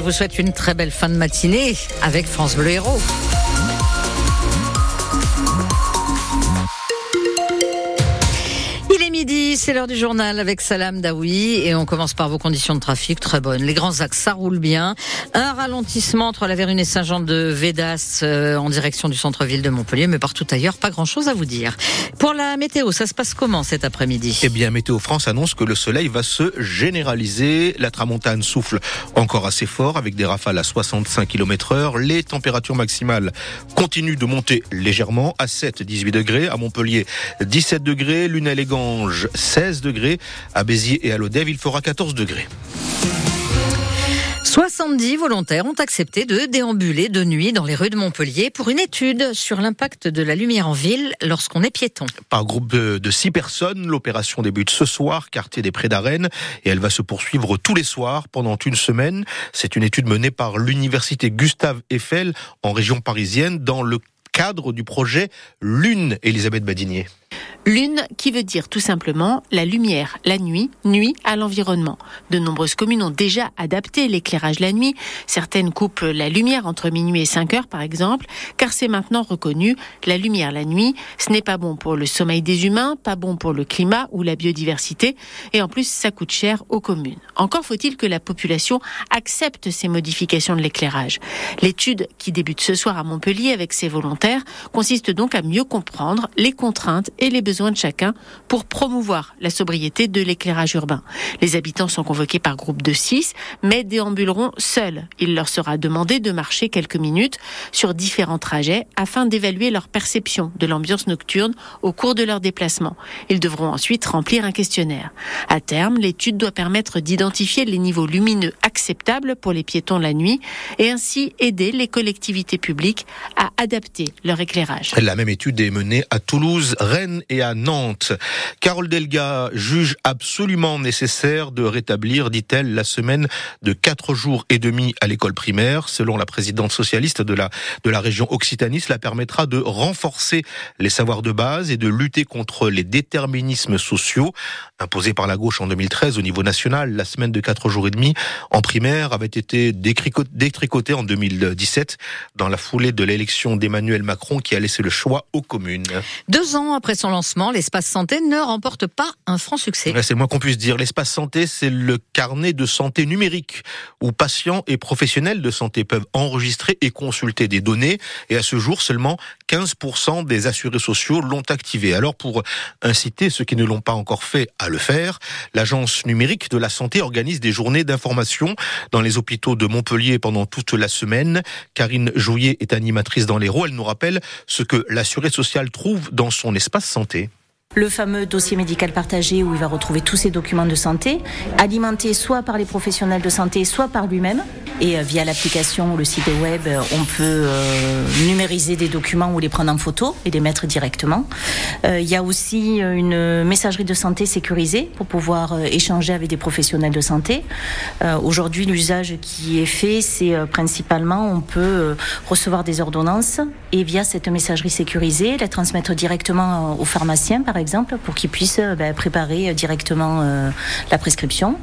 Je vous souhaite une très belle fin de matinée avec France Bleu Héros. C'est l'heure du journal avec Salam Daoui et on commence par vos conditions de trafic très bonnes. Les grands axes, ça roule bien. Un ralentissement entre la Vérune et Saint-Jean de Védas euh, en direction du centre-ville de Montpellier, mais partout ailleurs, pas grand-chose à vous dire. Pour la météo, ça se passe comment cet après-midi? Eh bien, Météo France annonce que le soleil va se généraliser. La tramontane souffle encore assez fort avec des rafales à 65 km heure. Les températures maximales continuent de monter légèrement à 7-18 degrés. À Montpellier, 17 degrés. Lune élégante 16 degrés. À Béziers et à Lodève, il fera 14 degrés. 70 volontaires ont accepté de déambuler de nuit dans les rues de Montpellier pour une étude sur l'impact de la lumière en ville lorsqu'on est piéton. Par groupe de, 6 personnes, l'opération débute ce soir, quartier des Prés d'Arène, et elle va se poursuivre tous les soirs pendant une semaine. C'est une étude menée par l'université Gustave Eiffel en région parisienne dans le cadre du projet Lune, Elisabeth Badinier. Lune qui veut dire tout simplement la lumière la nuit nuit à l'environnement. De nombreuses communes ont déjà adapté l'éclairage la nuit. Certaines coupent la lumière entre minuit et 5 heures par exemple, car c'est maintenant reconnu, la lumière la nuit, ce n'est pas bon pour le sommeil des humains, pas bon pour le climat ou la biodiversité, et en plus ça coûte cher aux communes. Encore faut-il que la population accepte ces modifications de l'éclairage. L'étude qui débute ce soir à Montpellier avec ses volontaires consiste donc à mieux comprendre les contraintes et les besoins de chacun pour promouvoir la sobriété de l'éclairage urbain. Les habitants sont convoqués par groupe de 6, mais déambuleront seuls. Il leur sera demandé de marcher quelques minutes sur différents trajets afin d'évaluer leur perception de l'ambiance nocturne au cours de leur déplacement. Ils devront ensuite remplir un questionnaire. À terme, l'étude doit permettre d'identifier les niveaux lumineux acceptables pour les piétons la nuit et ainsi aider les collectivités publiques à adapter leur éclairage. La même étude est menée à Toulouse, Rennes et à Nantes. Carole Delga juge absolument nécessaire de rétablir, dit-elle, la semaine de quatre jours et demi à l'école primaire. Selon la présidente socialiste de la, de la région Occitanie, cela permettra de renforcer les savoirs de base et de lutter contre les déterminismes sociaux. Imposés par la gauche en 2013 au niveau national, la semaine de quatre jours et demi en primaire avait été détricotée en 2017 dans la foulée de l'élection d'Emmanuel Macron qui a laissé le choix aux communes. Deux ans après son lancement, l'espace santé ne remporte pas un franc succès. C'est le moins qu'on puisse dire. L'espace santé, c'est le carnet de santé numérique où patients et professionnels de santé peuvent enregistrer et consulter des données. Et à ce jour, seulement 15% des assurés sociaux l'ont activé. Alors pour inciter ceux qui ne l'ont pas encore fait à le faire, l'agence numérique de la santé organise des journées d'information dans les hôpitaux de Montpellier pendant toute la semaine. Karine Jouillet est animatrice dans l'Hérault. Elle nous rappelle ce que l'assuré social trouve dans son espace santé le fameux dossier médical partagé où il va retrouver tous ses documents de santé, alimenté soit par les professionnels de santé, soit par lui-même. Et euh, via l'application ou le site web, euh, on peut euh, numériser des documents ou les prendre en photo et les mettre directement. il y a aussi une messagerie de santé sécurisée pour pouvoir échanger avec des professionnels de santé. Aujourd'hui, l'usage qui est fait, c'est principalement on peut recevoir des ordonnances et via cette messagerie sécurisée, les transmettre directement aux pharmaciens, par exemple, pour qu'ils puissent ben, préparer directement la prescription.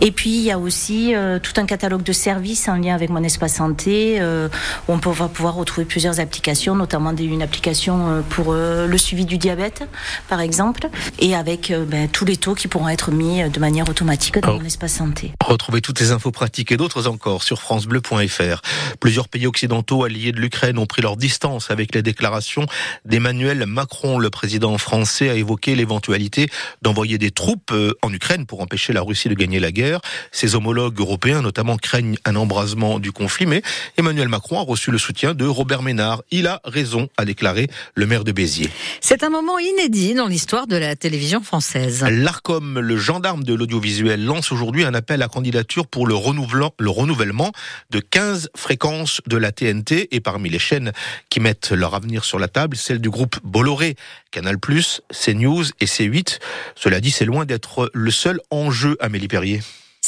Et puis, il y a aussi tout un catalogue de services en lien avec mon espace santé. Euh, on va pouvoir retrouver plusieurs applications, notamment une application euh, pour euh, le suivi du diabète, par exemple, et avec ben, tous les taux qui pourront être mis de manière automatique dans mon espace santé. Retrouvez toutes les infos pratiques et d'autres encore sur francebleu.fr. Plusieurs pays occidentaux alliés de l'Ukraine ont pris leur distance avec les déclarations d'Emmanuel Macron. Le président français a évoqué l'éventualité d'envoyer des troupes en Ukraine pour empêcher la Russie de gagner la guerre. Ses homologues européens notamment craignent un embrasement du conflit, mais Emmanuel Macron a reçu le soutien de Robert Ménard. Il a raison, a déclaré le maire de Béziers. C'est un moment inédit dans l'histoire de la télévision française. L'ARCOM, le gendarme de l'audiovisuel, lance aujourd'hui un appel à candidature pour le, le renouvellement de 15 fréquences de la TNT et parmi les chaînes qui mettent leur avenir sur la table, celle du groupe Bolloré, Canal+, CNews et C8. Cela dit, c'est loin d'être le seul enjeu, Amélie Perrier.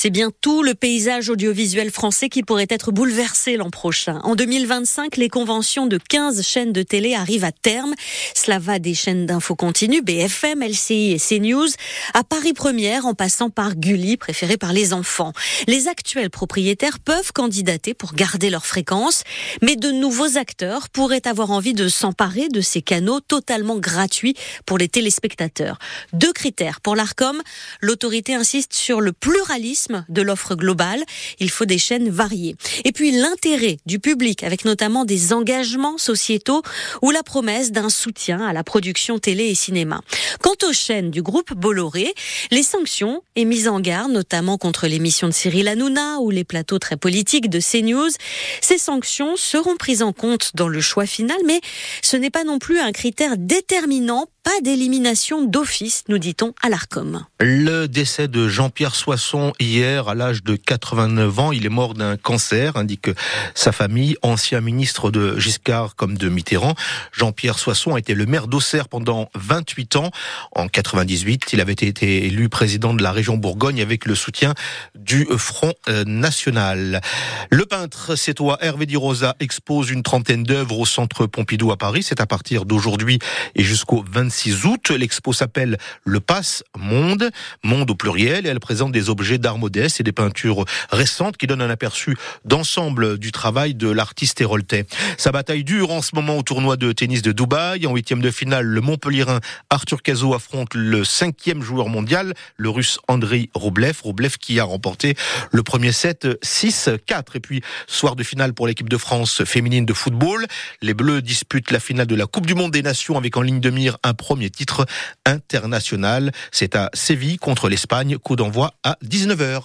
C'est bien tout le paysage audiovisuel français qui pourrait être bouleversé l'an prochain. En 2025, les conventions de 15 chaînes de télé arrivent à terme. Cela va des chaînes d'info continue, BFM, LCI et CNews, à Paris Première en passant par Gulli, préféré par les enfants. Les actuels propriétaires peuvent candidater pour garder leur fréquence, mais de nouveaux acteurs pourraient avoir envie de s'emparer de ces canaux totalement gratuits pour les téléspectateurs. Deux critères pour l'ARCOM. L'autorité insiste sur le pluralisme de l'offre globale. Il faut des chaînes variées. Et puis l'intérêt du public avec notamment des engagements sociétaux ou la promesse d'un soutien à la production télé et cinéma. Quant aux chaînes du groupe Bolloré, les sanctions et mises en garde, notamment contre l'émission de Cyril Hanouna ou les plateaux très politiques de CNews, ces sanctions seront prises en compte dans le choix final, mais ce n'est pas non plus un critère déterminant pas d'élimination d'office, nous dit-on à l'ARCOM. Le décès de Jean-Pierre Soisson hier à l'âge de 89 ans, il est mort d'un cancer, indique sa famille, ancien ministre de Giscard comme de Mitterrand. Jean-Pierre Soisson a été le maire d'Auxerre pendant 28 ans. En 98, il avait été élu président de la région Bourgogne avec le soutien du Front National. Le peintre sétois Hervé Di Rosa expose une trentaine d'œuvres au centre Pompidou à Paris. C'est à partir d'aujourd'hui et jusqu'au 26 26 août. L'expo s'appelle Le Passe Monde, monde au pluriel, et elle présente des objets d'art modeste et des peintures récentes qui donnent un aperçu d'ensemble du travail de l'artiste héroltais. Sa bataille dure en ce moment au tournoi de tennis de Dubaï. En huitième de finale, le Montpellierin Arthur Cazot affronte le cinquième joueur mondial, le russe Andrei Roblev. Roblev qui a remporté le premier set 6-4. Et puis, soir de finale pour l'équipe de France féminine de football. Les Bleus disputent la finale de la Coupe du Monde des Nations avec en ligne de mire un premier titre international. C'est à Séville contre l'Espagne, coup d'envoi à 19h.